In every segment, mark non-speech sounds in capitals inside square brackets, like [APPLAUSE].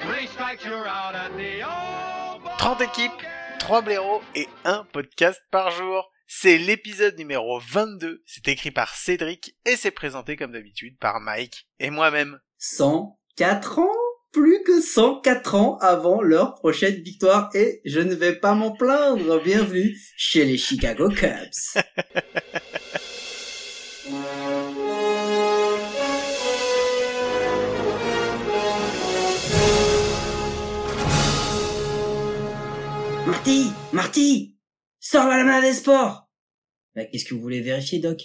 three strikes, you're out at the old ball 30 équipes, 3 blaireaux et un podcast par jour. C'est l'épisode numéro 22. C'est écrit par Cédric et c'est présenté comme d'habitude par Mike et moi-même. 104 ans? Plus que 104 ans avant leur prochaine victoire et je ne vais pas m'en plaindre. Bienvenue chez les Chicago Cubs. [LAUGHS] Marty, Marty, sors la main des sports. Bah, Qu'est-ce que vous voulez vérifier, Doc?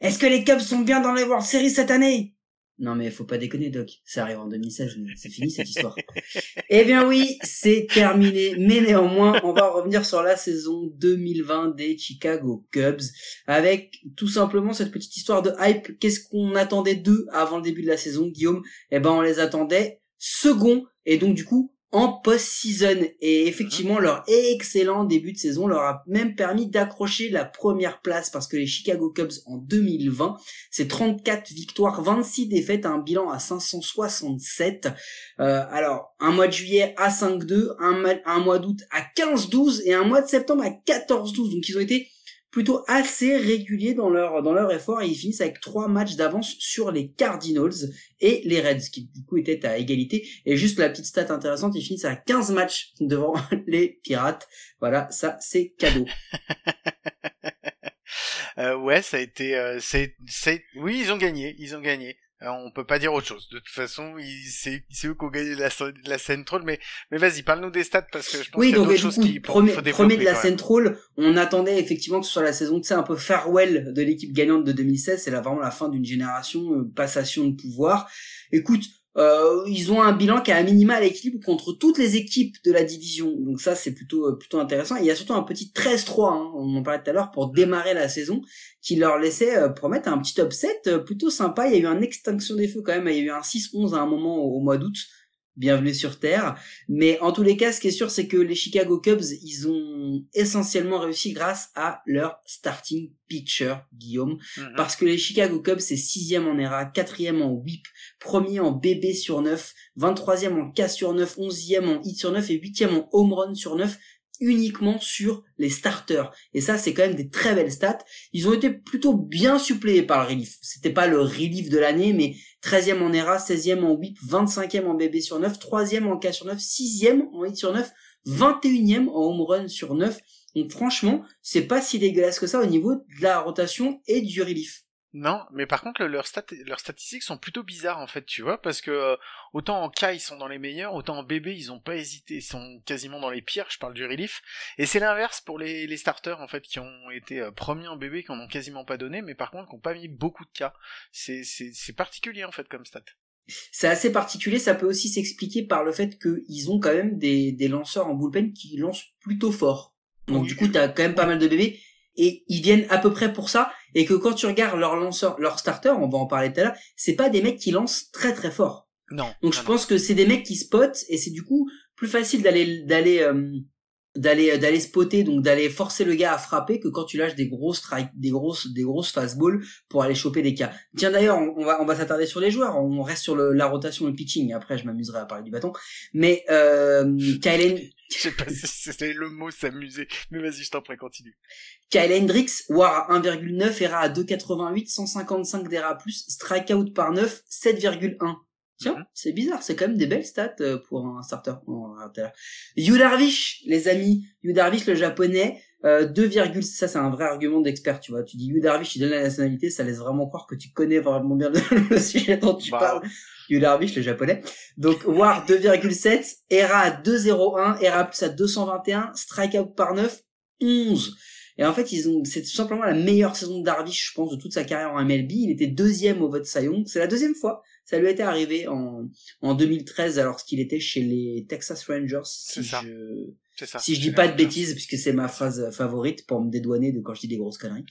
Est-ce que les Cubs sont bien dans les World Series cette année? Non mais faut pas déconner, Doc. Ça arrive en 2016, mais c'est fini cette histoire. [LAUGHS] eh bien oui, c'est terminé. Mais néanmoins, on va revenir sur la saison 2020 des Chicago Cubs avec tout simplement cette petite histoire de hype. Qu'est-ce qu'on attendait d'eux avant le début de la saison, Guillaume? Eh ben on les attendait second et donc du coup en post-season. Et effectivement, leur excellent début de saison leur a même permis d'accrocher la première place parce que les Chicago Cubs en 2020, c'est 34 victoires, 26 défaites, un bilan à 567. Euh, alors, un mois de juillet à 5-2, un, un mois d'août à 15-12 et un mois de septembre à 14-12. Donc, ils ont été plutôt assez réguliers dans leur dans leur effort et ils finissent avec trois matchs d'avance sur les Cardinals et les Reds qui du coup étaient à égalité. Et juste la petite stat intéressante ils finissent à 15 matchs [LAUGHS] devant les Pirates. Voilà ça c'est cadeau. [LAUGHS] Euh, ouais, ça a été, euh, c'est, oui, ils ont gagné, ils ont gagné. Euh, on peut pas dire autre chose. De toute façon, c'est, c'est eux qui ont gagné la, la Central, mais, mais vas-y, parle-nous des stats parce que je pense oui qu'il y a d'autres choses qui premier, faut développer premier de la même. Central on attendait effectivement que ce soit la saison tu sais un peu farewell de l'équipe gagnante de 2016 c'est là vraiment la fin d'une génération euh, passation de pouvoir écoute euh, ils ont un bilan qui est à minima à l'équilibre contre toutes les équipes de la division. Donc ça, c'est plutôt euh, plutôt intéressant. Il y a surtout un petit 13-3, hein, on en parlait tout à l'heure, pour démarrer la saison, qui leur laissait euh, promettre un petit upset euh, plutôt sympa. Il y a eu une extinction des feux quand même. Il y a eu un 6-11 à un moment au mois d'août. Bienvenue sur Terre. Mais en tous les cas, ce qui est sûr, c'est que les Chicago Cubs, ils ont essentiellement réussi grâce à leur starting pitcher, Guillaume. Mhm. Parce que les Chicago Cubs, c'est sixième en ERA, quatrième en WHIP, premier en BB sur 9, 23e en K sur 9, 11e en hit sur 9 et 8e en home run sur 9 uniquement sur les starters. Et ça, c'est quand même des très belles stats. Ils ont été plutôt bien suppléés par le relief. C'était pas le relief de l'année, mais 13e en ERA, 16e en whip, 25e en BB sur 9, 3e en K sur 9, 6e en hit sur 9, 21e en home run sur 9. Donc franchement, c'est pas si dégueulasse que ça au niveau de la rotation et du relief. Non, mais par contre, le- leurs, stat leurs statistiques sont plutôt bizarres en fait, tu vois, parce que euh, autant en K ils sont dans les meilleurs, autant en BB ils ont pas hésité, ils sont quasiment dans les pires. Je parle du relief, et c'est l'inverse pour les, les starters en fait qui ont été euh, premiers en BB, qui en ont quasiment pas donné, mais par contre qui ont pas mis beaucoup de K. C'est particulier en fait comme stat. C'est assez particulier, ça peut aussi s'expliquer par le fait qu'ils ont quand même des, des lanceurs en bullpen qui lancent plutôt fort. Donc Oui. du coup, t'as quand même pas mal de bébés et ils viennent à peu près pour ça. Et que quand tu regardes leurs lanceurs, leurs starters, on va en parler tout à l'heure, c'est pas des mecs qui lancent très très fort. Non. Donc je non, pense que c'est des mecs qui spotent et c'est du coup plus facile d'aller d'aller euh, d'aller d'aller spotter donc d'aller forcer le gars à frapper que quand tu lâches des grosses des grosses des grosses fastballs pour aller choper des cas. Tiens d'ailleurs on, on va on va s'attarder sur les joueurs, on reste sur le, la rotation le pitching et après je m'amuserai à parler du bâton. Mais euh, Kyle, [LAUGHS] Je sais pas si c'est le mot s'amuser, mais vas-y, je t'en prie, continue. Kyle Hendricks, WAR à 1,9, ERA à 2,88, 155 d'ERA+, strikeout par 9, 7,1. Tiens, Mhm. c'est bizarre, c'est quand même des belles stats euh, pour un starter. Yu Darvish, les amis, Yu Darvish le japonais, euh, 2, ça c'est un vrai argument d'expert, tu vois. Tu dis Yu Darvish, il donne la nationalité, ça laisse vraiment croire que tu connais vraiment bien le, [LAUGHS] le sujet dont tu Bah. parles. Yu Darvish, le japonais. Donc WAR 2,7, ERA à 2,01, ERA plus à 221, strikeout par 9, 11. Et en fait, ils ont, c'est tout simplement la meilleure saison de Darvish, je pense, de toute sa carrière en MLB. Il était deuxième au vote Young. C'est la deuxième fois Ça lui était arrivé en, en 2013 alors qu'il était chez les Texas Rangers. C'est si ça. je- ça. si je dis pas de bêtises, puisque c'est ma phrase favorite pour me dédouaner de quand je dis des grosses conneries.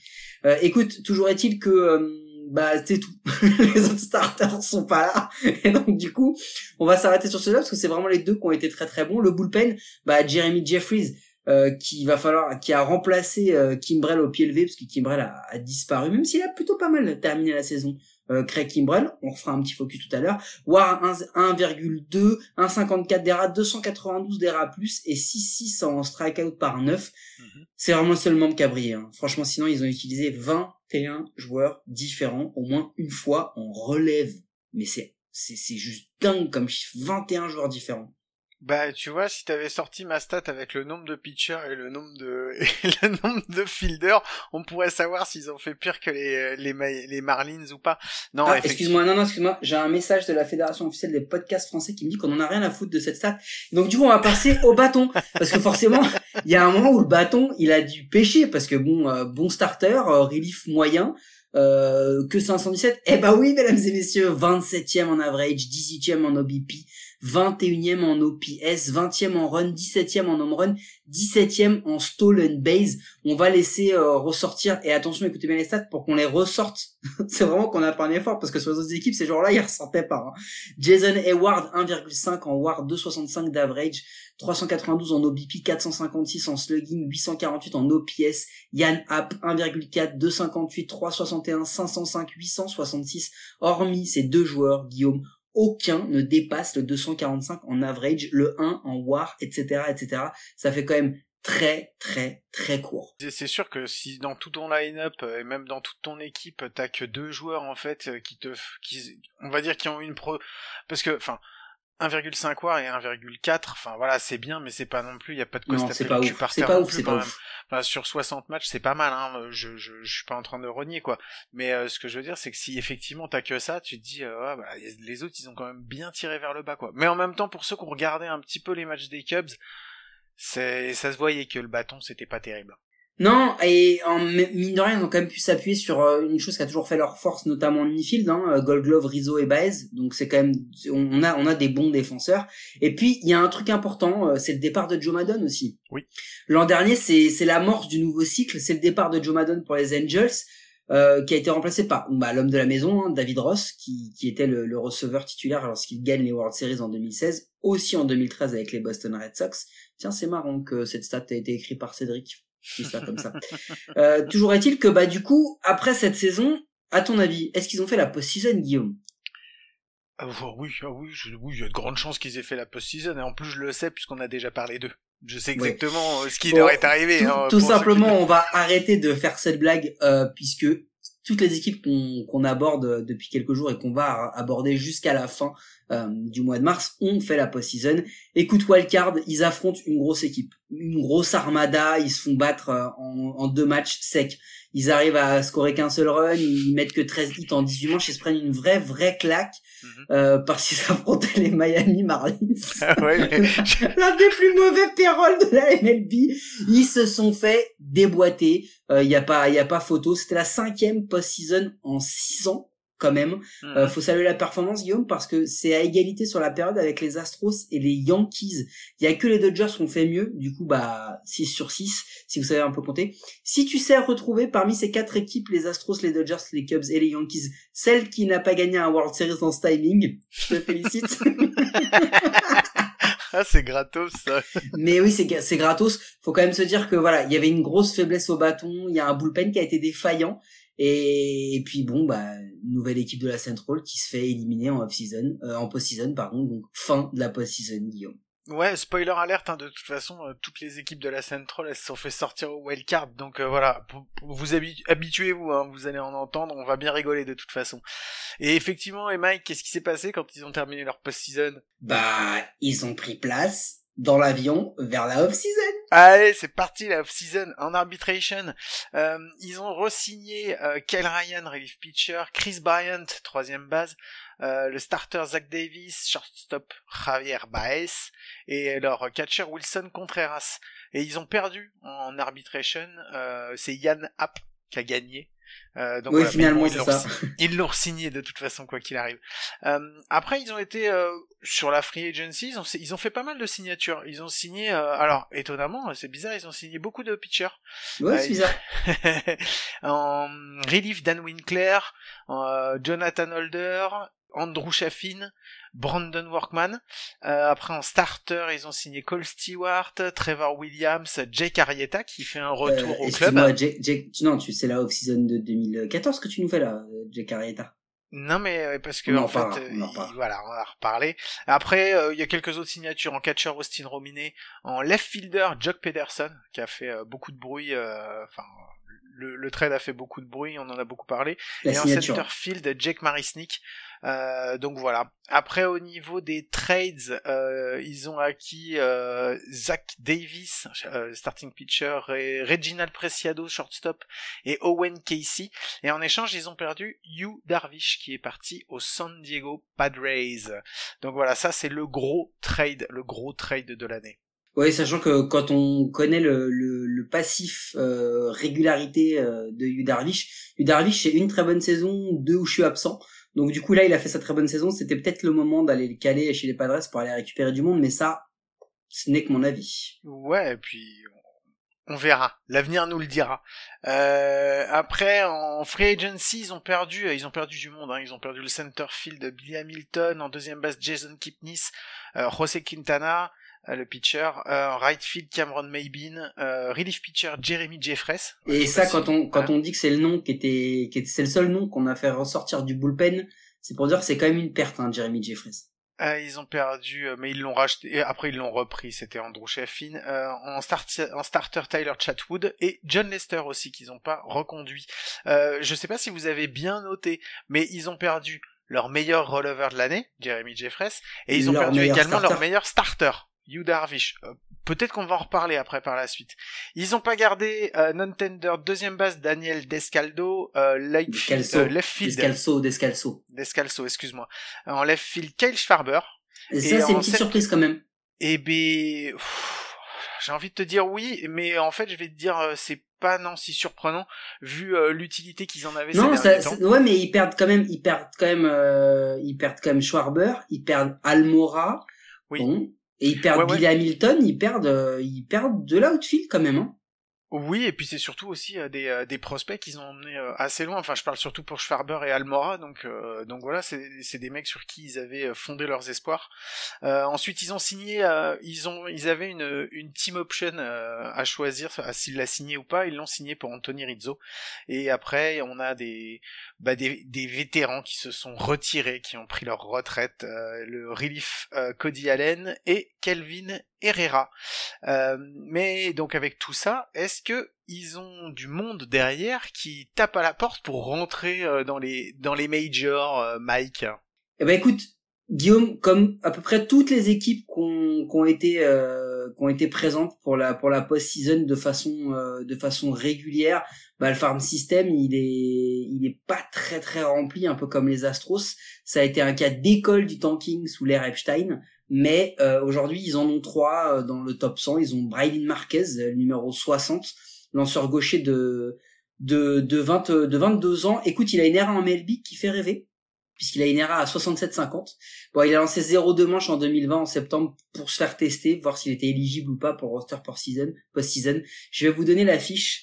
Euh, écoute, toujours est-il que euh, bah c'est tout. [LAUGHS] les autres starters sont pas là, [LAUGHS] et donc du coup, on va s'arrêter sur cela parce que c'est vraiment les deux qui ont été très très bons. Le bullpen, bah Jeremy Jeffries. Euh, qui va falloir, qui a remplacé euh, Kimbrell au pied levé parce que Kimbrell a, a disparu, même s'il a plutôt pas mal terminé la saison. Euh, Craig Kimbrell, on refera un petit focus tout à l'heure. War 1 1,2, 1,54 d'ERA, 292 d'ERA plus et 6,6 en strikeout par 9. Mhm. C'est vraiment le seul membre qui a brillé. hein. Franchement, sinon, ils ont utilisé 21 joueurs différents, au moins une fois en relève. Mais c'est, c'est, c'est juste dingue comme chiffre. 21 joueurs différents. Bah, tu vois, si t'avais sorti ma stat avec le nombre de pitchers et le nombre de, [LAUGHS] et le nombre de fielders, on pourrait savoir s'ils ont fait pire que les, les, Ma- les Marlins ou pas. Non, Ah, excuse-moi, non, non, excuse-moi. J'ai un message de la Fédération officielle des podcasts français qui me dit qu'on en a rien à foutre de cette stat. Donc, du coup, on va passer au bâton. Parce que forcément, [LAUGHS] il y a un moment où le bâton, il a dû pêcher. Parce que bon, euh, bon starter, euh, relief moyen, euh, que 517. Eh bah oui, mesdames et messieurs, 27e en average, 18e en OBP, 21e en OPS, 20e en run, 17e en home run, 17e en stolen base. On va laisser euh, ressortir, et attention, écoutez bien les stats pour qu'on les ressorte. [LAUGHS] c'est vraiment qu'on a pas un effort, parce que sur les autres équipes, ces joueurs-là, ils ressortaient pas. hein. Jason Hayward, 1,5 en WAR, 265 d'average, 392 en OBP, 456 en slugging, 848 en OPS, Yann App, 1,4, 258, 361, 505, 866. Hormis ces deux joueurs, Guillaume, aucun ne dépasse le 245 en average, le 1 en WAR, etc., etc. Ça fait quand même très, très, très court. C'est- sûr que si dans tout ton line-up euh, et même dans toute ton équipe, t'as que deux joueurs en fait euh, qui te, qui, on va dire qui ont une pro, parce que, enfin, 1,5 war et 1,4, enfin voilà, c'est bien, mais c'est pas non plus, il y a pas de quoi Non, se c'est taper pas le cul ouf. par C'est terre pas non ouf, plus, c'est quand pas même. ouf. Enfin, sur 60 matchs, c'est pas mal, hein. Je, je, je suis pas en train de renier, quoi. Mais euh, ce que je veux dire, c'est que si effectivement t'as que ça, tu te dis, euh, bah, les autres, ils ont quand même bien tiré vers le bas, quoi. Mais en même temps, pour ceux qui ont regardé un petit peu les matchs des Cubs, c'est, ça se voyait que le bâton, c'était pas terrible. Non, et en mine de rien, ils ont quand même pu s'appuyer sur euh, une chose qui a toujours fait leur force, notamment en infield, hein, euh, Gold Glove, Rizzo et Baez. Donc c'est quand même, on a, on a des bons défenseurs. Et puis il y a un truc important, euh, c'est le départ de Joe Maddon aussi. Oui. L'an dernier, c'est c'est l'amorce du nouveau cycle, c'est le départ de Joe Maddon pour les Angels. euh, qui a été remplacé par bah, l'homme de la maison, hein, David Ross, qui, qui était le, le receveur titulaire lorsqu'il gagne les World Series en 2016, aussi en 2013 avec les Boston Red Sox. Tiens, c'est marrant que cette stat a été écrite par Cédric. Je dis ça comme ça. Euh, toujours est-il que bah du coup, après cette saison, à ton avis, est-ce qu'ils ont fait la post-season, Guillaume? Ah oui, ah oui, je- oui, il y a de grandes chances qu'ils aient fait la post-season, et en plus je le sais puisqu'on a déjà parlé d'eux. Je sais exactement euh, ce qui Bon, leur est arrivé. Tout, hein, tout qui- simplement, on va arrêter de faire cette blague euh, puisque toutes les équipes qu'on aborde depuis quelques jours et qu'on va aborder jusqu'à la fin euh, du mois de mars ont fait la post-season. Écoute, Wildcard, ils affrontent une grosse équipe, une grosse armada, ils se font battre euh, en, en deux matchs secs. Ils arrivent à scorer qu'un seul run, ils mettent que 13 hits en 18 manches, ils se prennent une vraie, vraie claque Mhm. euh, parce qu'ils [LAUGHS] affrontaient les Miami Marlins. [LAUGHS] Ah ouais, mais- [LAUGHS] L'un des plus mauvais payroll de la MLB. Ils se sont fait déboîter. Il y a pas, y a pas photo. C'était la cinquième post-season en six ans quand même. Mhm. Euh, faut saluer la performance Guillaume parce que c'est à égalité sur la période avec les Astros et les Yankees. Il y a que les Dodgers qui ont fait mieux. Du coup, bah 6 sur 6 si vous savez un peu compter. Si tu sais retrouver parmi ces quatre équipes, les Astros, les Dodgers, les Cubs et les Yankees, celle qui n'a pas gagné un World Series dans ce timing, je te félicite. [LAUGHS] ah, c'est gratos, ça. Mais oui, c'est c'est gratos. Faut quand même se dire que voilà, il y avait une grosse faiblesse au bâton. Il y a un bullpen qui a été défaillant. Et, et puis bon, bah nouvelle équipe de la Central qui se fait éliminer en off-season, euh, en post-season pardon. Donc fin de la post-season, Guillaume. Ouais, spoiler alerte, hein, de toute façon, euh, toutes les équipes de la Central, elles se sont fait sortir au wildcard, donc euh, voilà, pour- pour vous habi- habituez-vous, hein, vous allez en entendre, on va bien rigoler de toute façon. Et effectivement, et Mike, qu'est-ce qui s'est passé quand ils ont terminé leur post-season? Bah ils ont pris place dans l'avion vers la off-season. Allez, c'est parti la off-season en arbitration. Euh, ils ont re-signé euh, Ryan, relief pitcher, Chris Bryant, troisième base, euh, le starter Zach Davis, shortstop Javier Baez et leur catcher Wilson Contreras. Et ils ont perdu en arbitration. Euh, c'est Yann App qui a gagné. Euh, donc oui, voilà, finalement, bon, ils l'ont ça. re- [LAUGHS] Ils l'ont signé de toute façon, quoi qu'il arrive. Euh, après, ils ont été euh, sur la free agency, ils ont, ils ont fait pas mal de signatures. Ils ont signé, euh, alors étonnamment, c'est bizarre, ils ont signé beaucoup de pitchers. Ouais, Euh, c'est bizarre. [LAUGHS] en relief, Dan Winkler, euh, Jonathan Holder, Andrew Chaffin, Brandon Workman. Euh, après en starter, ils ont signé Cole Stewart, Trevor Williams, Jake Arrieta qui fait un retour Euh, au club. Excuse-moi, Jake, Jake, non, tu, c'est la off-season de 2014 que tu nous fais là, euh, Jake Arrieta. Non mais parce que On en en fait, euh, on il- voilà, on va en reparler. Après, euh, il y a quelques autres signatures en catcher Austin Rominé, en left fielder Jock Pederson qui a fait beaucoup de bruit. euh, Enfin, le, le trade a fait beaucoup de bruit, on en a beaucoup parlé. La et signature. en center field, Jake Marisnik. Euh, donc voilà. Après, au niveau des trades, euh, ils ont acquis euh, Zach Davis, euh, starting pitcher, et Reginald Preciado, shortstop, et Owen Casey. Et en échange, ils ont perdu Hugh Darvish, qui est parti au San Diego Padres. Donc voilà, ça c'est le gros trade, le gros trade de l'année. Oui, sachant que quand on connaît le, passif euh, régularité euh, de Yu Darvish, Yu Darvish c'est une très bonne saison, deux où je suis absent. Donc du coup là, il a fait sa très bonne saison. C'était peut-être le moment d'aller le caler chez les Padres pour aller récupérer du monde, mais ça, ce n'est que mon avis. Ouais, et puis on verra. L'avenir nous le dira. Euh, après, en free agency, ils ont perdu, du monde. Hein. Ils ont perdu le center field de Billy Hamilton, en deuxième base Jason Kipnis, José Quintana, le pitcher, euh, right field Cameron Maybin, euh, relief pitcher Jeremy Jeffress. Et ça, si- quand on quand voilà. on dit que c'est le nom qui était, qui était c'est le seul nom qu'on a fait ressortir du bullpen, c'est pour dire que c'est quand même une perte, hein, Jeremy Jeffries. Euh, ils ont perdu, euh, mais ils l'ont racheté. Et après, ils l'ont repris. C'était Andrew Sheffin. Euh, en, start, en starter, Tyler Chatwood et John Lester aussi qu'ils n'ont pas reconduit. Euh, je sais pas si vous avez bien noté, mais ils ont perdu leur meilleur releveur de l'année, Jeremy Jeffress, et ils ont Leur perdu également leur meilleur starter, Hugh Darvish. Euh, Peut-être qu'on va en reparler après par la suite. Ils ont pas gardé euh, non-tender deuxième base Daniel Descaldo, euh, left field, Descalso. euh, left field Descalso, Descalso. Descalso, excuse-moi. En left field, Kyle Schwarber. Et ça, c'est une petite sept- surprise quand même. Eh ben, j'ai envie de te dire oui, mais en fait, je vais te dire, euh, c'est pas non si surprenant vu euh, l'utilité qu'ils en avaient Non, ces ça, temps. ouais, mais ils perdent quand même, ils perdent quand même, euh, ils perdent quand même Schwarber, ils perdent Almora, Oui. bon, et ils perdent Ouais, ouais. Billy Hamilton, ils perdent, euh, ils perdent de l'outfield quand même. Hein. Oui, et puis c'est surtout aussi euh, des, euh, des prospects qu'ils ont emmenés euh, assez loin. Enfin, je parle surtout pour Schwarber et Almora, donc euh, donc voilà, c'est des mecs sur qui ils avaient fondé leurs espoirs. Ensuite, ils ont signé, ils ont ils avaient une une team option à choisir s'ils la signé ou pas. Ils l'ont signé pour Anthony Rizzo. Et après, on a des bah, des des vétérans qui se sont retirés, qui ont pris leur retraite. le relief Cody Allen et Kelvin Herrera. Euh, mais donc avec tout ça, est-ce que ils ont du monde derrière qui tape à la porte pour rentrer euh, dans les dans les majors, euh, Mike? Eh ben écoute, Guillaume, comme à peu près toutes les équipes qui ont, été euh, qui ont été présentes pour la pour la post-season de façon euh, de façon régulière, bah le farm system il est il est pas très très rempli, un peu comme les Astros. Ça a été un cas d'école du tanking sous l'ère Epstein, mais euh, aujourd'hui ils en ont trois euh, dans le top 100. Ils ont Brylin Marquez, euh, numéro 60, lanceur gaucher de de de 20 de 22 ans. Écoute, il a une ERA en MLB qui fait rêver puisqu'il a une ERA à 67,50. Bon, il a lancé 0-2 manches en 2020 en septembre pour se faire tester, voir s'il était éligible ou pas pour roster post-season. Post-season. Je vais vous donner la fiche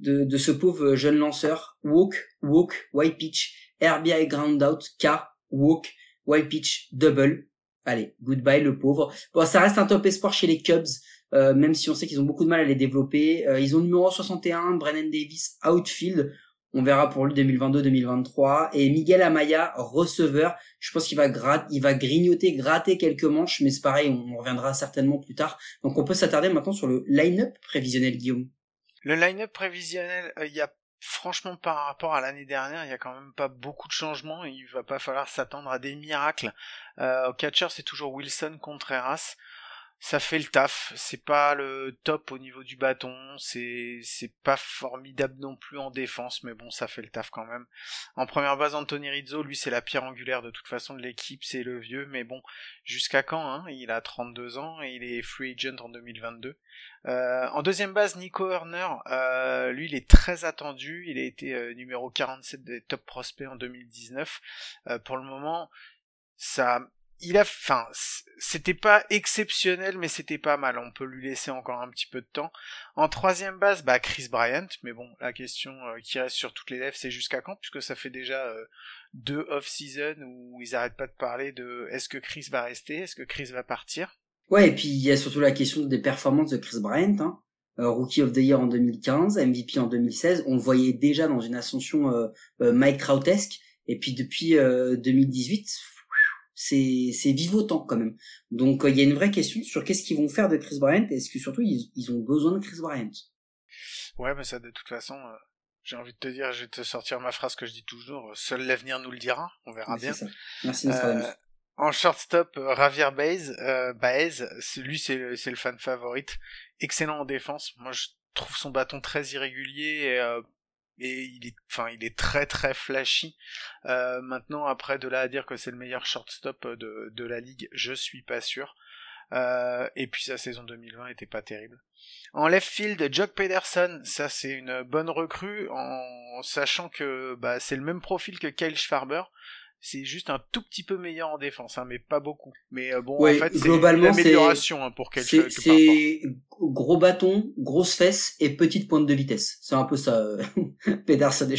de, de ce pauvre jeune lanceur. Walk, walk, white pitch, RBI ground out, K, walk, white pitch, double. Allez, goodbye le pauvre. Bon, ça reste un top espoir chez les Cubs, euh, même si on sait qu'ils ont beaucoup de mal à les développer. Euh, ils ont numéro 61, Brennan Davis, outfield. On verra pour lui 2022-2023. Et Miguel Amaya, receveur. Je pense qu'il va il va grignoter, gratter quelques manches, mais c'est pareil, on reviendra certainement plus tard. Donc on peut s'attarder maintenant sur le line-up prévisionnel, Guillaume. Le line-up prévisionnel, euh, il y a franchement par rapport à l'année dernière, il y a quand même pas beaucoup de changements. Il va pas falloir s'attendre à des miracles. Euh, au catcher, c'est toujours Wilson Contreras. Ça fait le taf. C'est pas le top au niveau du bâton, c'est pas formidable non plus en défense, mais bon, ça fait le taf quand même. En première base, Anthony Rizzo, lui, c'est la pierre angulaire de toute façon de l'équipe, c'est le vieux, mais bon, jusqu'à quand hein? Il a 32 ans et il est free agent en 2022. Euh, en deuxième base, Nico Horner, euh, lui, il est très attendu. Il a été euh, numéro 47 des top prospects en 2019. Euh, pour le moment, ça il a, enfin, c'était pas exceptionnel, mais c'était pas mal. On peut lui laisser encore un petit peu de temps. En troisième base, bah Chris Bryant. Mais bon, la question euh, qui reste sur toutes les lèvres, c'est jusqu'à quand, puisque ça fait déjà euh, deux off-season où ils arrêtent pas de parler de est-ce que Chris va rester, est-ce que Chris va partir? Ouais, et puis il y a surtout la question des performances de Chris Bryant. Hein. Euh, Rookie of the Year en 2015, MVP en 2016. On voyait déjà dans une ascension Mike Troutesque. Et puis depuis 2018, c'est c'est vivotant quand même. Donc euh, il y a une vraie question sur qu'est-ce qu'ils vont faire de Chris Bryant et est-ce que surtout ils, ils, ont besoin de Chris Bryant? Ouais, mais ça de toute façon, euh, j'ai envie de te dire, je vais te sortir ma phrase que je dis toujours, euh, seul l'avenir nous le dira, on verra bien. Ça. Merci euh, En shortstop, Ravier Baez, Baez, lui c'est le, c'est le fan favorite, excellent en défense. Moi je trouve son bâton très irrégulier et et il est enfin il est très très flashy. Euh, maintenant après de là à dire que c'est le meilleur shortstop de, de la ligue je suis pas sûr. Euh, et puis sa saison 2020 était pas terrible. En left field Jock Pederson ça c'est une bonne recrue en sachant que bah, c'est le même profil que Kyle Schwarber c'est juste un tout petit peu meilleur en défense, hein, mais pas beaucoup. Mais euh, bon, en fait, c'est l'amélioration hein, pour quelque C'est gros bâton, grosse fesse et petite pointe de vitesse. C'est un peu ça, euh, [LAUGHS] Pedersen et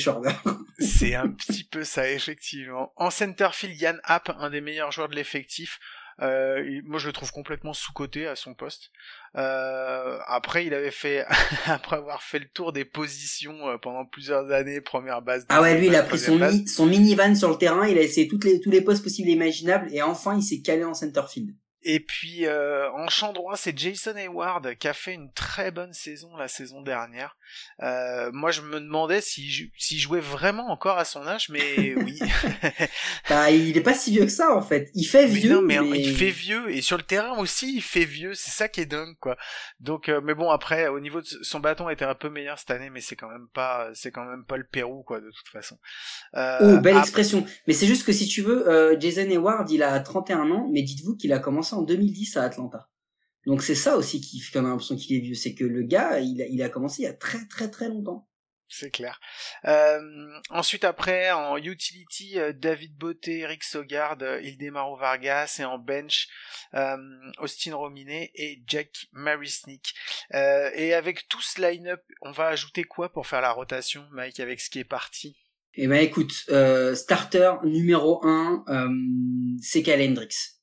c'est un petit peu ça, effectivement. En centerfield, Yann Happ, un des meilleurs joueurs de l'effectif. Euh, moi, je le trouve complètement sous-coté à son poste. Euh, après, il avait fait, [LAUGHS] après avoir fait le tour des positions euh, pendant plusieurs années, première base. Ah ouais, lui, il a pris son, mi son minivan sur le terrain, il a essayé toutes les, tous les postes possibles et imaginables, et enfin, il s'est calé en centerfield. Et puis euh, en champ droit, c'est Jason Hayward qui a fait une très bonne saison la saison dernière. Euh, moi, je me demandais s'il si jouait vraiment encore à son âge, mais [LAUGHS] oui. [LAUGHS] bah, il est pas si vieux que ça en fait. Il fait vieux. non, mais, il fait vieux et sur le terrain aussi, il fait vieux. C'est ça qui est dingue, quoi. Donc, euh, mais bon, après, au niveau de son bâton était un peu meilleur cette année, mais c'est quand même pas, c'est quand même pas le Pérou, quoi, de toute façon. Euh, oh, belle expression. Mais c'est juste que si tu veux, euh, Jason Hayward, il a 31 ans, mais dites-vous qu'il a commencé en 2010 à Atlanta. Donc c'est ça aussi qui fait qu'on a l'impression qu'il est vieux, c'est que le gars, il a, il a commencé il y a très très très longtemps. C'est clair. Euh, ensuite après, en utility, euh, David Beauté, Eric Sogard, euh, Ildemaro Vargas, et en bench, euh, Austin Rominé et Jack Marisnik. Euh, et avec tout ce line-up, on va ajouter quoi pour faire la rotation, Mike, avec ce qui est parti? Eh ben écoute, starter numéro 1, c'est Cal Hendricks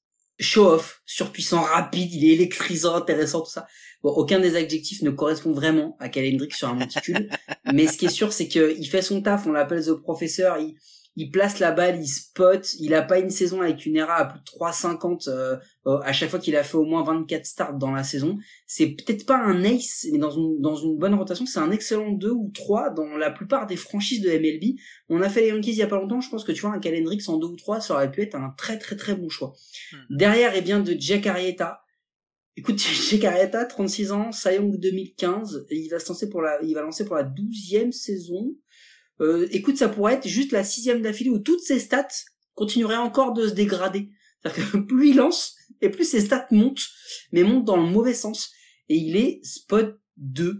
show-off, surpuissant, rapide, il est électrisant, intéressant, tout ça. Bon, aucun des adjectifs ne correspond vraiment à Calendrick sur un monticule, [LAUGHS] mais ce qui est sûr, c'est qu'il fait son taf, on l'appelle The Professor, il, il place la balle, il spot, il a pas une saison avec une ERA à plus de 3,50 euh, euh, à chaque fois qu'il a fait au moins 24 starts dans la saison. C'est peut-être pas un ace, mais dans une, dans une bonne rotation, c'est un excellent 2 ou 3 dans la plupart des franchises de MLB. On a fait les Yankees il y a pas longtemps, je pense que tu vois, un Calendrix en 2 ou 3, ça aurait pu être un très très très bon choix. Hmm. Derrière, il vient de Jack Arrieta. Écoute, [LAUGHS] Jack Arrieta, 36 ans, Cy Young 2015, et il va se lancer pour la, il va lancer pour la 12e saison. Euh, écoute, ça pourrait être juste la sixième d'affilée où toutes ses stats continueraient encore de se dégrader. C'est-à-dire que [LAUGHS] plus il lance, et plus ses stats montent, mais montent dans le mauvais sens. Et il est spot 2.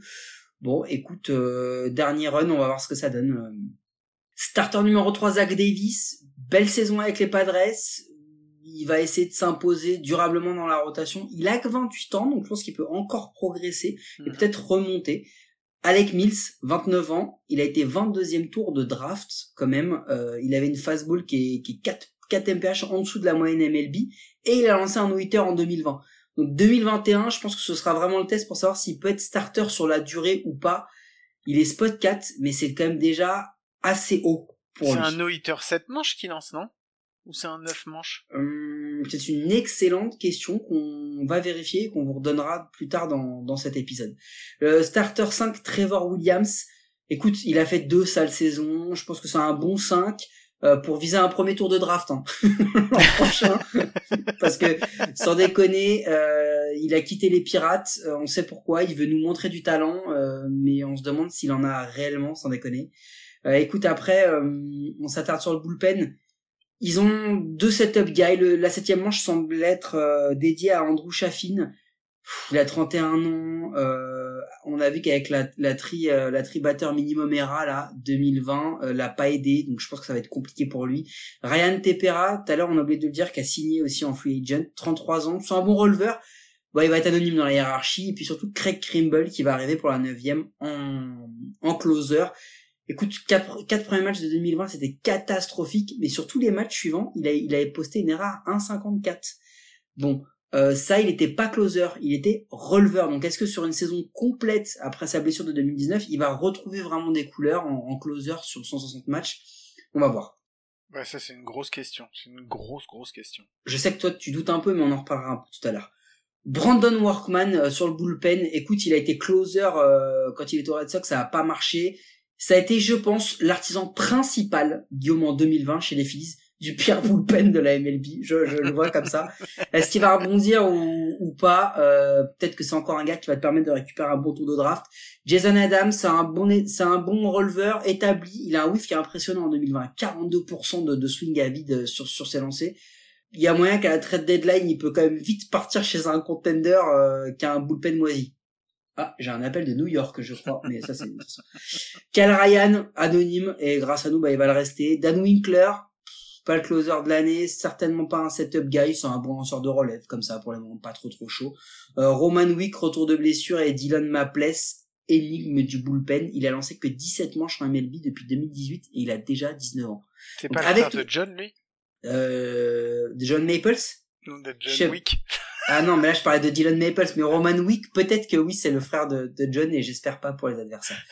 Bon, écoute, euh, dernier run, on va voir ce que ça donne. Euh. Starter numéro 3, Zach Davis. Belle saison avec les Padres. Il va essayer de s'imposer durablement dans la rotation. Il a que 28 ans, donc je pense qu'il peut encore progresser et peut-être remonter. Alec Mills, 29 ans, il a été 22e tour de draft quand même. Euh, il avait une fastball qui est, qui est 4, 4 mph en dessous de la moyenne MLB et il a lancé un no-hitter en 2020. Donc 2021, je pense que ce sera vraiment le test pour savoir s'il peut être starter sur la durée ou pas. Il est spot 4, mais c'est quand même déjà assez haut pour lui. C'est un no-hitter 7 manches qui lance, non? Ou c'est un 9 manches? Hum, C'est une excellente question qu'on va vérifier et qu'on vous redonnera plus tard dans, dans cet épisode. Le starter 5, Trevor Williams. Écoute, il a fait deux sales saisons. Je pense que c'est un bon 5 euh, pour viser un premier tour de draft hein. [LAUGHS] l'an prochain. Parce que, sans déconner, euh, il a quitté les Pirates. euh, on sait pourquoi. Il veut nous montrer du talent, euh, mais on se demande s'il en a réellement, sans déconner. Euh, écoute, après, on s'attarde sur le bullpen. Ils ont deux setup guys. Le- la septième manche semble être euh, dédiée à Andrew Chaffin. Il a 31 ans. Euh, on a vu qu'avec la, la tri euh, la tri batteur minimum era là 2020 euh, l'a pas aidé, donc je pense que ça va être compliqué pour lui. Ryan Tepera, tout à l'heure on a oublié de le dire, qui a signé aussi en free agent, 33 ans, c'est un bon releveur. Il va être anonyme dans la hiérarchie, et puis surtout Craig Krimble qui va arriver pour la neuvième en, en closer. Écoute, quatre, quatre premiers matchs de 2020, c'était catastrophique, mais sur tous les matchs suivants, il, a, il avait posté une erreur à 1,54. Bon, euh, ça, il était pas closer, il était releveur. Donc, est-ce que sur une saison complète, après sa blessure de 2019, il va retrouver vraiment des couleurs en, en closer sur 160 matchs? On va voir. Ouais, ça c'est une grosse question. C'est une grosse, grosse question. Je sais que toi, tu doutes un peu, mais on en reparlera un peu tout à l'heure. Brandon Workman euh, sur le bullpen, écoute, il a été closer euh, quand il était au Red Sox, ça a pas marché. Ça a été, je pense, l'artisan principal, Guillaume, en 2020 chez les Phillies, du pire bullpen de la MLB. Je, je le vois comme ça. [LAUGHS] Est-ce qu'il va rebondir ou, ou pas? Euh, Peut-être que c'est encore un gars qui va te permettre de récupérer un bon tour de draft. Jason Adams, c'est un bon, c'est un bon releveur établi. Il a un whiff qui est impressionnant en 2020, 42% de, de swing à vide sur sur ses lancers il y a moyen qu'à la trade deadline, il peut quand même vite partir chez un contender euh, qui a un bullpen moisi. Ah, j'ai un appel de New York, je crois, mais ça c'est. Cal Ryan, anonyme, et grâce à nous, bah, il va le rester. Dan Winkler, pas le closer de l'année, certainement pas un setup guy, c'est un bon lanceur de relève, comme ça, pour le moment, pas trop trop chaud. Euh, Roman Wick, retour de blessure, et Dylan Maples, énigme du bullpen. Il a lancé que 17 manches en MLB depuis 2018, et il a déjà 19 ans. C'est pas avec le le- de John, lui? Euh, John Maples? Non, de Chef. John Wick. Ah non, mais là je parlais de Dylan Maples, mais Roman Wick, peut-être que oui, c'est le frère de, John et j'espère pas pour les adversaires.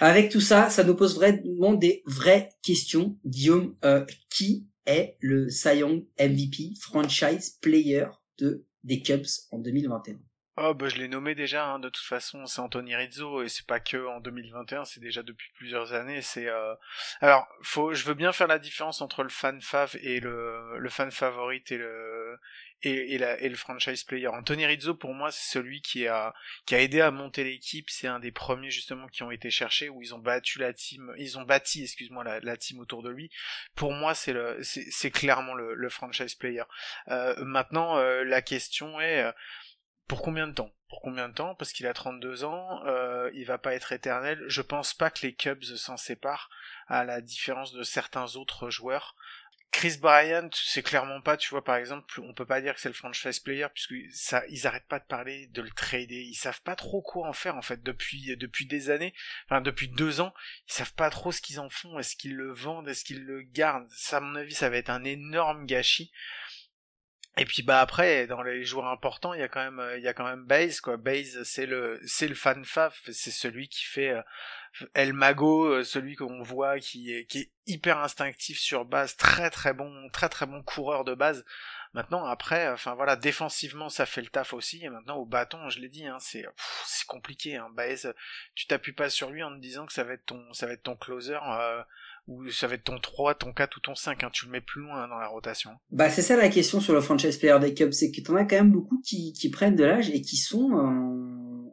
Avec tout ça, ça nous pose vraiment des vraies questions. Guillaume, euh, qui est le Cy MVP franchise player de des Cubs en 2021 Oh, bah, je l'ai nommé déjà, hein, de toute façon, c'est Anthony Rizzo, et c'est pas que en 2021, c'est déjà depuis plusieurs années, c'est, euh... alors, faut, je veux bien faire la différence entre le fan fav et le, le fan favorite et le, et, et, la, et le franchise player. Anthony Rizzo, pour moi, c'est celui qui a, qui a aidé à monter l'équipe, c'est un des premiers, justement, qui ont été cherchés, où ils ont battu la team, ils ont bâti, excuse-moi, la, la team autour de lui. Pour moi, c'est le, c'est, clairement le, le franchise player. Euh, maintenant, euh, la question est, euh, pour combien de temps? Pour combien de temps? Parce qu'il a 32 ans, euh, il va pas être éternel. Je pense pas que les Cubs s'en séparent, à la différence de certains autres joueurs. Chris Bryant, c'est clairement pas, tu vois, par exemple, on peut pas dire que c'est le franchise player puisque ça, ils arrêtent pas de parler de le trader. Ils savent pas trop quoi en faire en fait depuis depuis des années, enfin depuis deux ans, ils savent pas trop ce qu'ils en font. Est-ce qu'ils le vendent, est-ce qu'ils le gardent Ça, à mon avis, ça va être un énorme gâchis. Et puis bah après dans les joueurs importants il y a quand même il y a quand même Baze quoi Baze c'est le c'est le fan c'est celui qui fait euh, El Mago euh, celui qu'on voit qui est qui est hyper instinctif sur base très très bon très très bon coureur de base maintenant après enfin voilà défensivement ça fait le taf aussi et maintenant au bâton je l'ai dit hein, c'est c'est compliqué hein. Baez tu t'appuies pas sur lui en te disant que ça va être ton ça va être ton closer euh, ou ça va être ton 3, ton 4 ou ton 5, hein, tu le mets plus loin hein, dans la rotation. Bah c'est ça la question sur le franchise player des Cubs, c'est que t'en as quand même beaucoup qui, qui prennent de l'âge et qui sont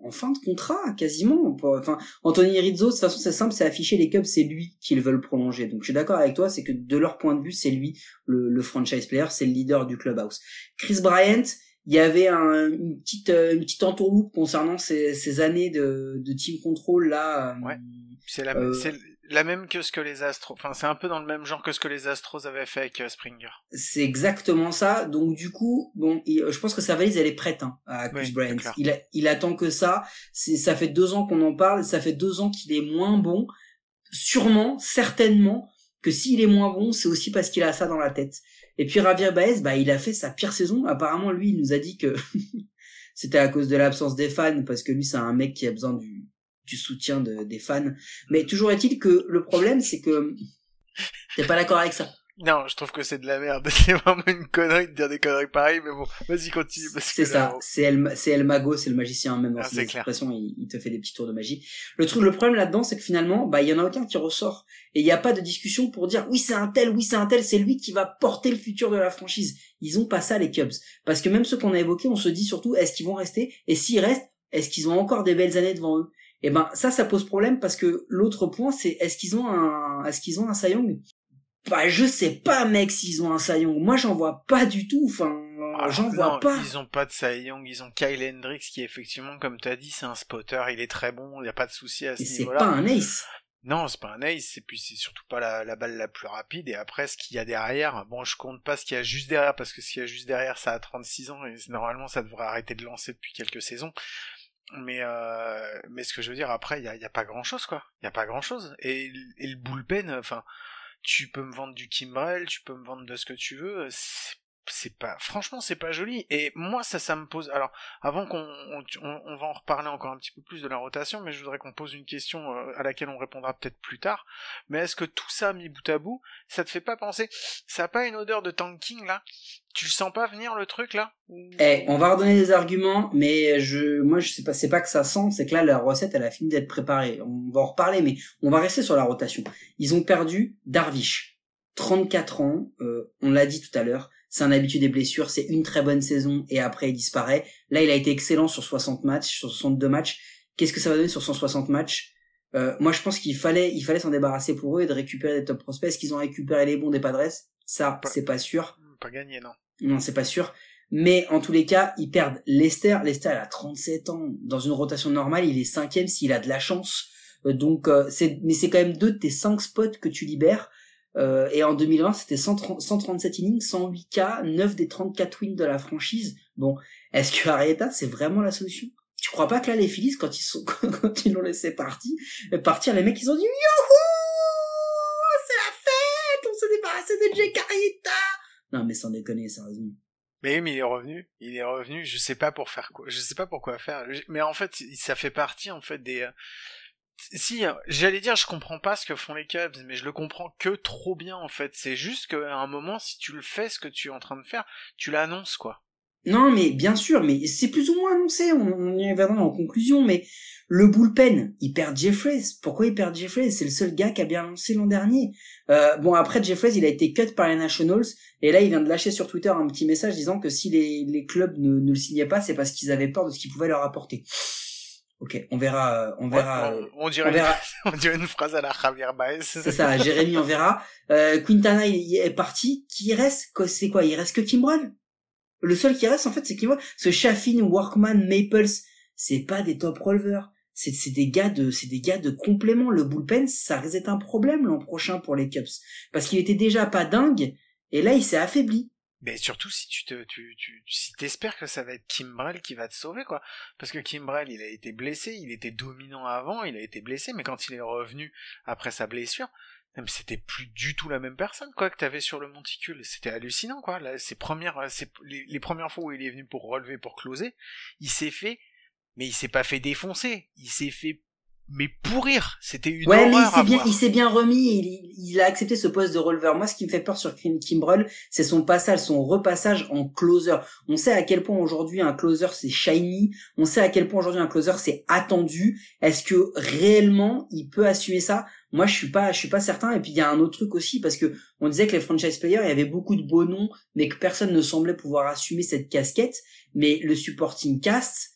en fin de contrat quasiment. Enfin, Anthony Rizzo, de toute façon c'est simple, c'est affiché les Cubs, c'est lui qu'ils veulent prolonger. Donc je suis d'accord avec toi, c'est que de leur point de vue, c'est lui le, le franchise player, c'est le leader du clubhouse. Chris Bryant, il y avait un, une petite euh, une petite entourloupe concernant ces, ces années de, de team control là. euh, Ouais. C'est la, Euh, la même que ce que les Astros, enfin c'est un peu dans le même genre que ce que les Astros avaient fait avec euh, Springer. C'est exactement ça. Donc du coup, bon, il- je pense que sa valise elle est prête hein, à Chris Oui, Bryant. Il, attend que ça. Ça fait deux ans qu'on en parle. Ça fait deux ans qu'il est moins bon. Sûrement, certainement que s'il est moins bon, c'est aussi parce qu'il a ça dans la tête. Et puis Javier Baez, bah il a fait sa pire saison. Apparemment, lui, il nous a dit que [LAUGHS] c'était à cause de l'absence des fans, parce que lui, c'est un mec qui a besoin du, du soutien de- des fans. Mais toujours est-il que le problème, c'est que t'es pas d'accord avec ça. Non, je trouve que c'est de la merde. [LAUGHS] C'est vraiment une connerie de dire des conneries pareilles, mais bon, vas-y, continue. C'est ça, c'est El, c'est El Mago, c'est le magicien, même dans ah, ses expressions, il, il, te fait des petits tours de magie. Le truc, le problème là-dedans, c'est que finalement, bah, il y en a aucun qui ressort. Et il n'y a pas de discussion pour dire, oui, c'est un tel, oui, c'est un tel, c'est lui qui va porter le futur de la franchise. Ils ont pas ça, les Cubs. Parce que même ceux qu'on a évoqués, on se dit surtout, est-ce qu'ils vont rester? Et s'ils restent, est-ce qu'ils ont encore des belles années devant eux? Et eh ben, ça, ça pose problème parce que l'autre point, c'est est-ce qu'ils ont un, est-ce qu'ils ont un Sayong? Bah, je sais pas, mec, s'ils ont un Sayong. Moi, j'en vois pas du tout. Enfin, ah, j'en vois pas. Ils ont pas de Sayong. Ils ont Kyle Hendricks qui, effectivement, comme t'as dit, c'est un spotter. Il est très bon. Il y a pas de souci à ce niveau-là. C'est pas un ace. Non, c'est pas un ace, et puis c'est surtout pas la, la, balle la plus rapide, et après, ce qu'il y a derrière, bon, je compte pas ce qu'il y a juste derrière, parce que ce qu'il y a juste derrière, ça a 36 ans, et normalement, ça devrait arrêter de lancer depuis quelques saisons. Mais, euh, mais ce que je veux dire, après, il y a, pas grand chose, quoi. Il y a pas grand chose. Et, et le bullpen, enfin, tu peux me vendre du Kimbrel, tu peux me vendre de ce que tu veux, c'est pas franchement c'est pas joli et moi ça ça me pose alors avant qu'on on, va en reparler encore un petit peu plus de la rotation mais je voudrais qu'on pose une question euh, à laquelle on répondra peut-être plus tard mais est-ce que tout ça mis bout à bout ça te fait pas penser ça a pas une odeur de tanking là? Tu le sens pas venir le truc là? Eh, on va redonner des arguments, mais je, moi je sais pas, c'est pas que ça sent, c'est que là la recette elle a fini d'être préparée. On va en reparler, mais on va rester sur la rotation. Ils ont perdu Darvish, 34 ans, euh, on l'a dit tout à l'heure, c'est un habitué des blessures, c'est une très bonne saison et après il disparaît. Là il a été excellent sur 60 matchs, sur 62 matchs. Qu'est-ce que ça va donner sur 160 matchs? Euh, Moi je pense qu'il fallait, il fallait s'en débarrasser pour eux et de récupérer des top prospects. Est-ce qu'ils ont récupéré les bons des Padres? Ça, c'est pas sûr pas gagné, non. Non, c'est pas sûr. Mais en tous les cas, ils perdent Lester. Lester, il a 37 ans. Dans une rotation normale, il est cinquième s'il a de la chance. Euh, donc, euh, c'est, mais c'est quand même deux de tes cinq spots que tu libères. Euh, et en 2020, c'était 137 innings, 108 K, 9 des 34 wins de la franchise. Bon, est-ce que Arietta, c'est vraiment la solution? Tu crois pas que là, les Phillies, quand ils sont, [LAUGHS] quand ils l'ont laissé partir, partir, les mecs, ils ont dit, youhou! C'est la fête! On s'est débarrassé de Arrieta! Non, mais sans déconner, sérieusement. Mais oui, mais il est revenu. Il est revenu. Je sais pas pour faire quoi. Je sais pas pourquoi faire. Mais en fait, ça fait partie en fait des. Euh, si j'allais dire, je comprends pas ce que font les Cubs, mais je le comprends que trop bien en fait. C'est juste qu'à un moment, si tu le fais, ce que tu es en train de faire, tu l'annonces quoi. Non, mais bien sûr, mais c'est plus ou moins annoncé. On, y reviendra en conclusion, mais le bullpen, il perd Jeffreys. Pourquoi il perd Jeffreys C'est le seul gars qui a bien lancé l'an dernier. Euh, bon, après Jeffreys, il a été cut par les Nationals, et là, il vient de lâcher sur Twitter un petit message disant que si les, les clubs ne, ne le signaient pas, c'est parce qu'ils avaient peur de ce qu'il pouvait leur apporter. Ok, on verra, on verra. on, dirait, on, verra. Une, [LAUGHS] on dirait une phrase à la Javier Baez. C'est ça, Jérémy, on verra. Euh, Quintana il est parti. Qui reste? C'est quoi? Il reste que Kimbrel? Le seul qui reste, en fait, c'est qu'il voit ce Chaffin, Workman, Maples, c'est pas des top releveurs. C'est, des gars de, c'est des gars de complément. Le bullpen, ça risque d'être un problème l'an prochain pour les Cubs. Parce qu'il était déjà pas dingue, et là, il s'est affaibli. Mais surtout si tu te, tu, si t'espères que ça va être Kimbrel qui va te sauver, quoi. Parce que Kimbrel, il a été blessé, il était dominant avant, il a été blessé, mais quand il est revenu après sa blessure, mais c'était plus du tout la même personne quoi que t'avais sur le monticule. C'était hallucinant quoi. Là, premières, les, les, premières fois où il est venu pour relever, pour closer, il s'est fait, mais il s'est pas fait défoncer. Il s'est fait mais pourrir. C'était une ouais, mais il s'est bien, il s'est bien remis. Il, il, a accepté ce poste de releveur. Moi, ce qui me fait peur sur Kimbrel, c'est son passage, son repassage en closer. On sait à quel point aujourd'hui un closer c'est shiny. On sait à quel point aujourd'hui un closer c'est attendu. Est-ce que réellement il peut assumer ça? Moi, je suis pas, je suis pas certain. Et puis il y a un autre truc aussi parce que on disait que les franchise players, il y avait beaucoup de beaux noms, mais que personne ne semblait pouvoir assumer cette casquette. Mais le supporting cast,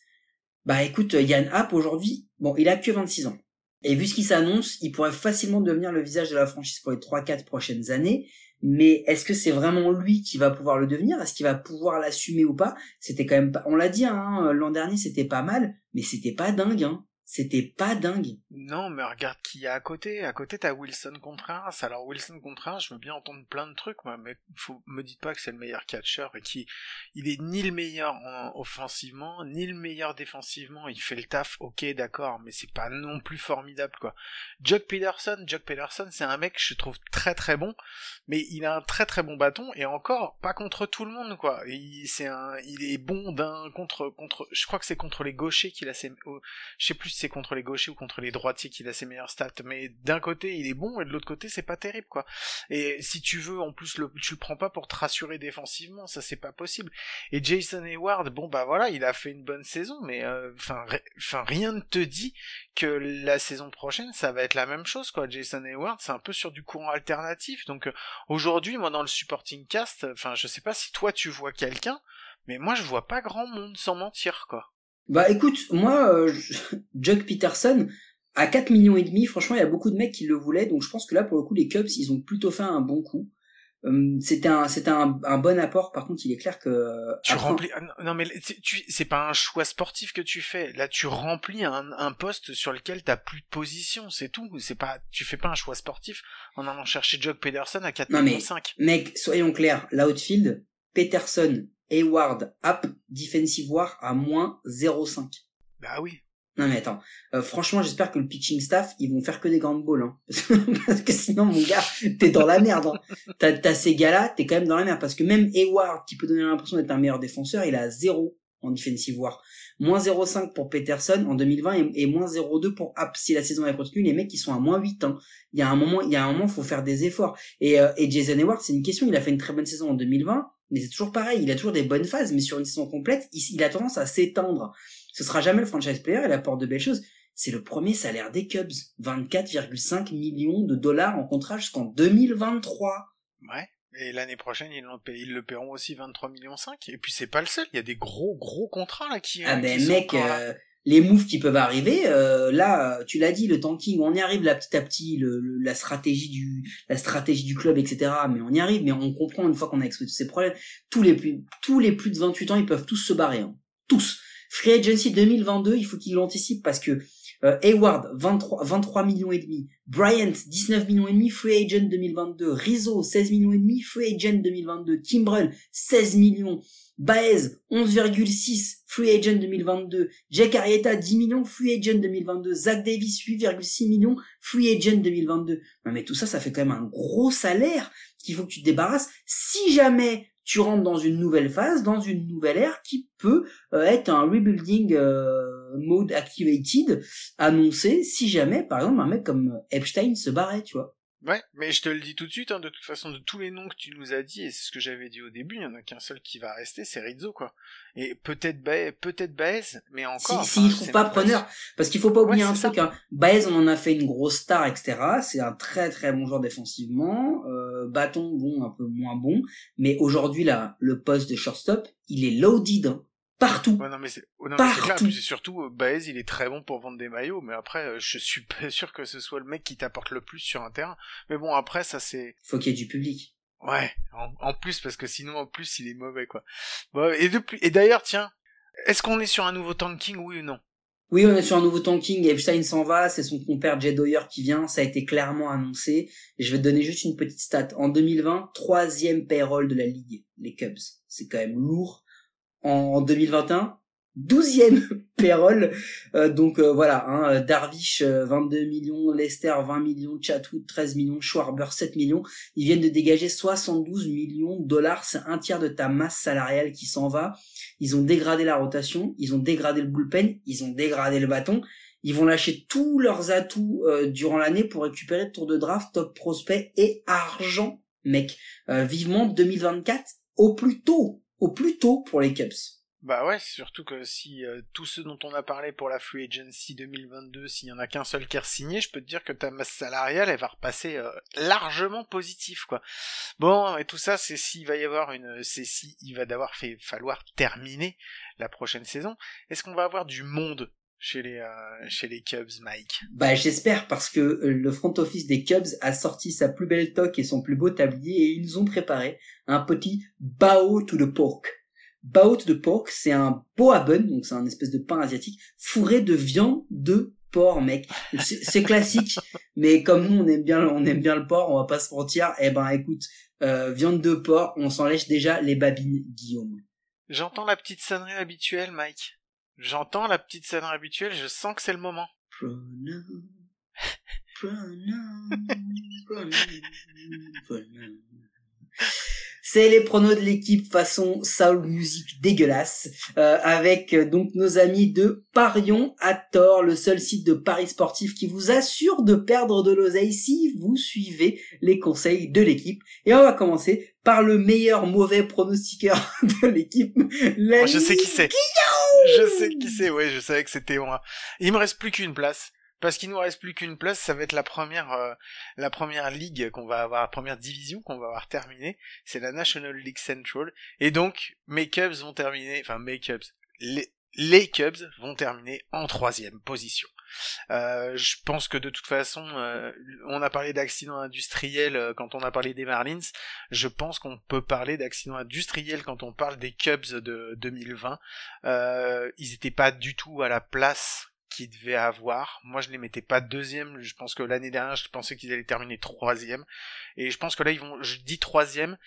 bah écoute, Yann App aujourd'hui, bon, il a que 26 ans. Et vu ce qui s'annonce, il pourrait facilement devenir le visage de la franchise pour les 3-4 prochaines années. Mais est-ce que c'est vraiment lui qui va pouvoir le devenir? Est-ce qu'il va pouvoir l'assumer ou pas? C'était quand même pas... On l'a dit, hein, l'an dernier c'était pas mal, mais c'était pas dingue. Hein c'était pas dingue. Non, mais regarde qui y a à côté. À côté, t'as Wilson Contreras. Alors, Wilson Contreras, je veux bien entendre plein de trucs, moi, mais faut, me dites pas que c'est le meilleur catcher et qui, il est ni le meilleur offensivement, ni le meilleur défensivement. Il fait le taf, ok, d'accord, mais c'est pas non plus formidable, quoi. Jock Peterson, Jock Peterson, c'est un mec je trouve très très bon, mais il a un très très bon bâton et encore, pas contre tout le monde, quoi. Il, c'est un, il est bon d'un contre, contre, je crois que c'est contre les gauchers qu'il a ses, je sais plus c'est contre les gauchers ou contre les droitiers qu'il a ses meilleures stats. Mais d'un côté, il est bon, et de l'autre côté, c'est pas terrible, quoi. Et si tu veux, en plus, le, tu le prends pas pour te rassurer défensivement, ça c'est pas possible. Et Jason Hayward, bon bah voilà, il a fait une bonne saison, mais euh, enfin, rien ne te dit que la saison prochaine, ça va être la même chose, quoi. Jason Hayward, c'est un peu sur du courant alternatif. Donc euh, aujourd'hui, moi dans le supporting cast, enfin, je sais pas si toi tu vois quelqu'un, mais moi je vois pas grand monde sans mentir, quoi. Bah écoute, moi, euh, [LAUGHS] Peterson, à 4 millions et demi, franchement, il y a beaucoup de mecs qui le voulaient, donc je pense que là, pour le coup, les Cubs, ils ont plutôt fait un bon coup. Hum, c'était un, c'était un, un, bon apport. Par contre, il est clair que tu remplis. Ah, non, mais tu, c'est pas un choix sportif que tu fais. Là, tu remplis un, un poste sur lequel t'as plus de position. C'est tout. C'est pas, tu fais pas un choix sportif en allant chercher Jock Pederson à 4 millions 5. Mec, soyons clairs. L'outfield, Peterson, Hayward, App, Defensive War à moins 0,5. Bah oui. Non mais attends, euh, franchement j'espère que le pitching staff ils vont faire que des grandes balles, hein. [LAUGHS] parce que sinon mon gars t'es dans la merde. Hein. T'as, ces gars-là, t'es quand même dans la merde parce que même Hayward qui peut donner l'impression d'être un meilleur défenseur, il a zéro en defensive war. Moins 0,5 pour Peterson en 2020 et, moins 0,2 pour App. Si la saison est continue, les mecs ils sont à moins 8. Hein. Il y a un moment, il y a un moment faut faire des efforts. Et, euh, et Jason Hayward c'est une question, il a fait une très bonne saison en 2020 mais c'est toujours pareil, il a toujours des bonnes phases, mais sur une saison complète, il, a tendance à s'étendre. Ce sera jamais le franchise player, il apporte de belles choses. C'est le premier salaire des Cubs, 24,5 millions de dollars en contrat jusqu'en 2023. Ouais. Et l'année prochaine, ils, ils, le paieront aussi 23 millions 5. Et puis c'est pas le seul, il y a des gros gros contrats là qui. Ah ben mec, euh, les moves qui peuvent arriver, euh, là, tu l'as dit, le tanking, on y arrive là petit à petit, le, la stratégie du, la stratégie du club, etc. Mais on y arrive, mais on comprend une fois qu'on a expliqué tous ces problèmes, tous les plus, tous les plus de 28 ans, ils peuvent tous se barrer, hein. tous. Free Agency 2022, il faut qu'ils l'anticipent parce que euh, Hayward 23, 23 millions et demi, Bryant 19 millions et demi, free agent 2022, Rizzo 16 millions et demi, free agent 2022, Kimbrell 16 millions, Baez 11,6 free agent 2022, Jack Arrieta 10 millions. Free agent 2022, Zach Davis 8,6 millions. Free agent 2022. Non mais tout ça ça fait quand même un gros salaire qu'il faut que tu te débarrasses. Si jamais tu rentres dans une nouvelle phase, dans une nouvelle ère qui peut euh, être un rebuilding euh, mode activated annoncé si jamais par exemple un mec comme Epstein se barrait, tu vois. Ouais, mais je te le dis tout de suite, hein, de toute façon, de tous les noms que tu nous as dit, et c'est ce que j'avais dit au début, il y en a qu'un seul qui va rester, c'est Rizzo, quoi. Et peut-être Baez, peut-être Baez, mais encore. Si, s'il trouve pas preneur, parce qu'il faut pas oublier un truc, hein. Baez, on en a fait une grosse star, etc. C'est un très très bon joueur défensivement, euh, bâton, bon, un peu moins bon, mais aujourd'hui, là, le poste de shortstop, il est loaded, hein partout. Ouais, non, mais c'est, oh, surtout, euh, Baez, il est très bon pour vendre des maillots, mais après, euh, je suis [LAUGHS] pas sûr que ce soit le mec qui t'apporte le plus sur un terrain. Mais bon, après, ça c'est... Faut qu'il y ait du public. Ouais, en, plus, parce que sinon, en plus, il est mauvais, quoi. Bon, et depuis, et d'ailleurs, tiens, est-ce qu'on est sur un nouveau tanking, oui ou non? Oui, on est sur un nouveau tanking. Epstein s'en va, c'est son compère Jed Hoyer qui vient. Ça a été clairement annoncé. Je vais te donner juste une petite stat. En 2020, troisième payroll de la ligue, les Cubs. C'est quand même lourd en 2021. 12e [LAUGHS] payroll. Euh, donc euh, voilà, hein, euh, Darvish 22 millions, Lester 20 millions, Chatwood 13 millions, Schwarber 7 millions. Ils viennent de dégager 72 millions de dollars, c'est un tiers de ta masse salariale qui s'en va. Ils ont dégradé la rotation, ils ont dégradé le bullpen, ils ont dégradé le bâton. Ils vont lâcher tous leurs atouts durant l'année pour récupérer tour de draft, top prospect et argent, mec. vivement 2024 au plus tôt au plus tôt pour les Cubs. Bah ouais, surtout que si euh, tous ceux dont on a parlé pour la Free Agency 2022, s'il y en a qu'un seul qui est signé, je peux te dire que ta masse salariale, elle va repasser euh, largement positif, quoi. Bon, et tout ça, c'est s'il va y avoir une, c'est si il va d'avoir fait falloir terminer la prochaine saison. Est-ce qu'on va avoir du monde chez les euh, chez les Cubs, Mike Bah j'espère parce que euh, le front office des Cubs a sorti sa plus belle toque et son plus beau tablier et ils ont préparé un petit bao to the pork. Bao to the pork, c'est un boa bun, donc c'est un espèce de pain asiatique fourré de viande de porc, mec. C'est classique, [LAUGHS] mais comme nous on aime bien on aime bien le porc, on va pas se mentir. Eh ben écoute, euh, viande de porc, on s'en lèche déjà les babines, Guillaume. J'entends la petite sonnerie habituelle, Mike. J'entends la petite scène habituelle, je sens que c'est le moment. C'est les pronos de l'équipe façon soul music dégueulasse, euh, avec euh, donc nos amis de Parion à tort, le seul site de paris sportif qui vous assure de perdre de l'oseille si vous suivez les conseils de l'équipe. Et on va commencer par le meilleur mauvais pronostiqueur [LAUGHS] de l'équipe. Moi, je sais qui c'est. Je sais qui c'est, ouais, je savais que c'était moi. Il me reste plus qu'une place. Parce qu'il nous reste plus qu'une place, ça va être la première, euh, la première ligue qu'on va avoir, la première division qu'on va avoir terminée, c'est la National League Central. Et donc, mes Cubs vont terminer, enfin mes Cubs, les, les Cubs vont terminer en troisième position. Euh, je pense que de toute façon, euh, on a parlé d'accident industriel euh, quand on a parlé des Marlins. Je pense qu'on peut parler d'accident industriel quand on parle des Cubs de 2020. ils étaient pas du tout à la place qu'ils devaient avoir. Moi, je les mettais pas deuxième. Je pense que l'année dernière, je pensais qu'ils allaient terminer troisième. Et je pense que là, ils vont, je dis troisième.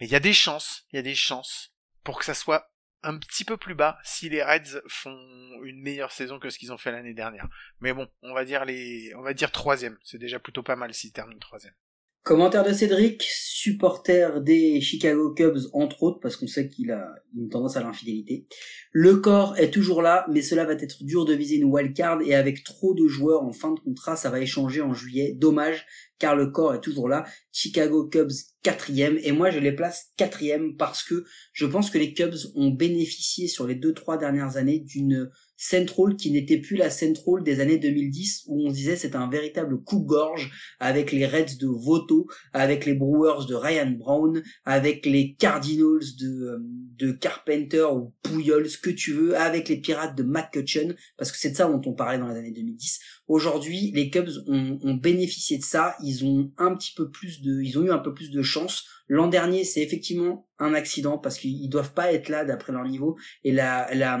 Mais il y a des chances, il y a des chances pour que ça soit un petit peu plus bas si les Reds font une meilleure saison que ce qu'ils ont fait l'année dernière. Mais bon, on va dire les, on va dire troisième. C'est déjà plutôt pas mal s'ils terminent troisième. Commentaire de Cédric, supporter des Chicago Cubs entre autres, parce qu'on sait qu'il a une tendance à l'infidélité. Le corps est toujours là, mais cela va être dur de viser une wildcard et avec trop de joueurs en fin de contrat, ça va échanger en juillet. Dommage, car le corps est toujours là. Chicago Cubs quatrième et moi je les place quatrième parce que je pense que les Cubs ont bénéficié sur les deux trois dernières années d'une Central qui n'était plus la Central des années 2010 où on disait c'est un véritable coup-gorge avec les Reds de Voto, avec les Brewers de Ryan Brown, avec les Cardinals de, euh, Carpenter ou Pouyols, ce que tu veux, avec les Pirates de McCutcheon, parce que c'est de ça dont on parlait dans les années 2010. Aujourd'hui, les Cubs ont, bénéficié de ça, ils ont un petit peu plus de, ils ont eu un peu plus de chance. L'an dernier, c'est effectivement un accident parce qu'ils doivent pas être là d'après leur niveau. Et la la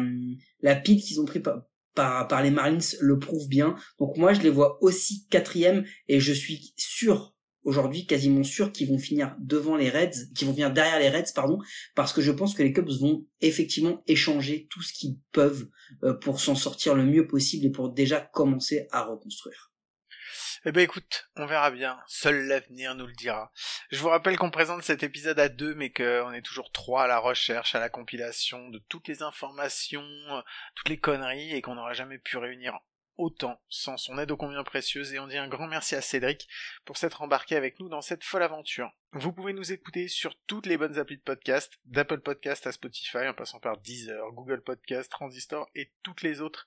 la pile qu'ils ont pris par, par, les Marines le prouve bien. Donc moi, je les vois aussi quatrième et je suis sûr aujourd'hui quasiment sûr qu'ils vont finir devant les Reds, qu'ils vont finir derrière les Reds, pardon, parce que je pense que les Cubs vont effectivement échanger tout ce qu'ils peuvent euh, pour s'en sortir le mieux possible et pour déjà commencer à reconstruire. Eh ben écoute, on verra bien. Seul l'avenir nous le dira. Je vous rappelle qu'on présente cet épisode à deux, mais qu'on est toujours trois à la recherche, à la compilation de toutes les informations, euh, toutes les conneries, et qu'on n'aura jamais pu réunir autant sans son aide aux combien précieuse et on dit un grand merci à Cédric pour s'être embarqué avec nous dans cette folle aventure. Vous pouvez nous écouter sur toutes les bonnes applis de podcast, d'Apple Podcast à Spotify en passant par Deezer, Google Podcast, Transistor et toutes les autres.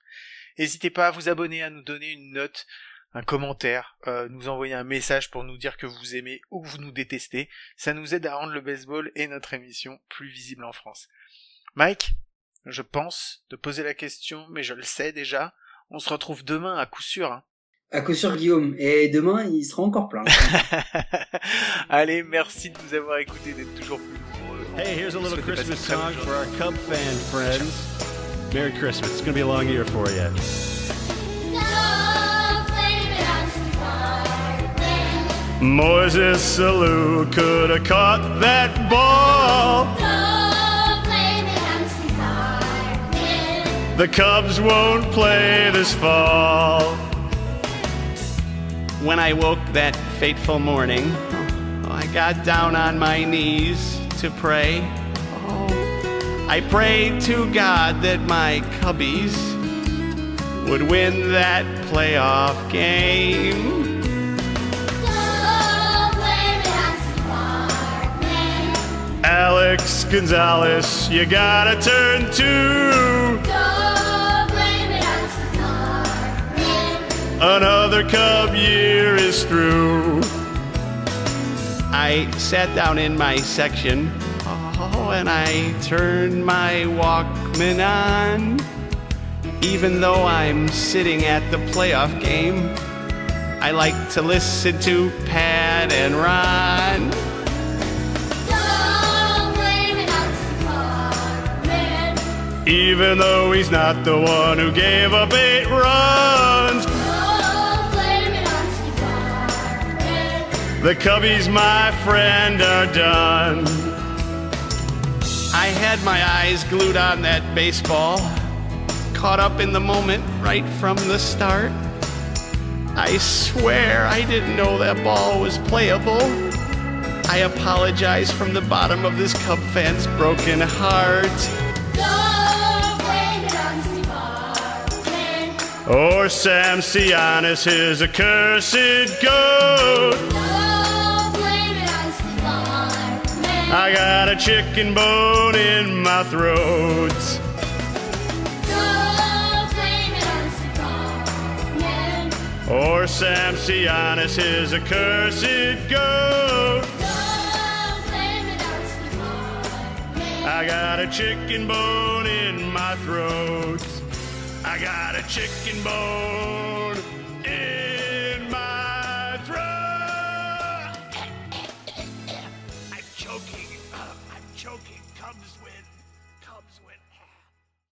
N'hésitez pas à vous abonner, à nous donner une note, un commentaire, euh, nous envoyer un message pour nous dire que vous aimez ou que vous nous détestez. Ça nous aide à rendre le baseball et notre émission plus visible en France. Mike, je pense de poser la question, mais je le sais déjà. On se retrouve demain à coup sûr. Hein. À coup sûr, Guillaume. Et demain, il sera encore plein. [LAUGHS] Allez, merci de nous avoir écoutés, d'être toujours plus nombreux. Hey, here's a little Christmas song for our Cub fan friends. Merry Christmas. It's gonna be a long year for you. Moises Salou could have caught that ball. The Cubs won't play this fall. When I woke that fateful morning, oh, I got down on my knees to pray. Oh, I prayed to God that my Cubbies would win that playoff game. Alex Gonzalez, you gotta turn to. Another Cub year is through. I sat down in my section, oh, and I turned my Walkman on. Even though I'm sitting at the playoff game, I like to listen to Pat and Ron. Even though he's not the one who gave up eight runs. The Cubbies, my friend, are done. I had my eyes glued on that baseball, caught up in the moment right from the start. I swear I didn't know that ball was playable. I apologize from the bottom of this Cub fan's broken heart. Don't blame it on Steve Hartman. Or Sam Cianis, his accursed goat. I got a chicken bone in my throat. Or Samsianus is a cursed goat. I got a chicken bone in my throat. I got a chicken bone.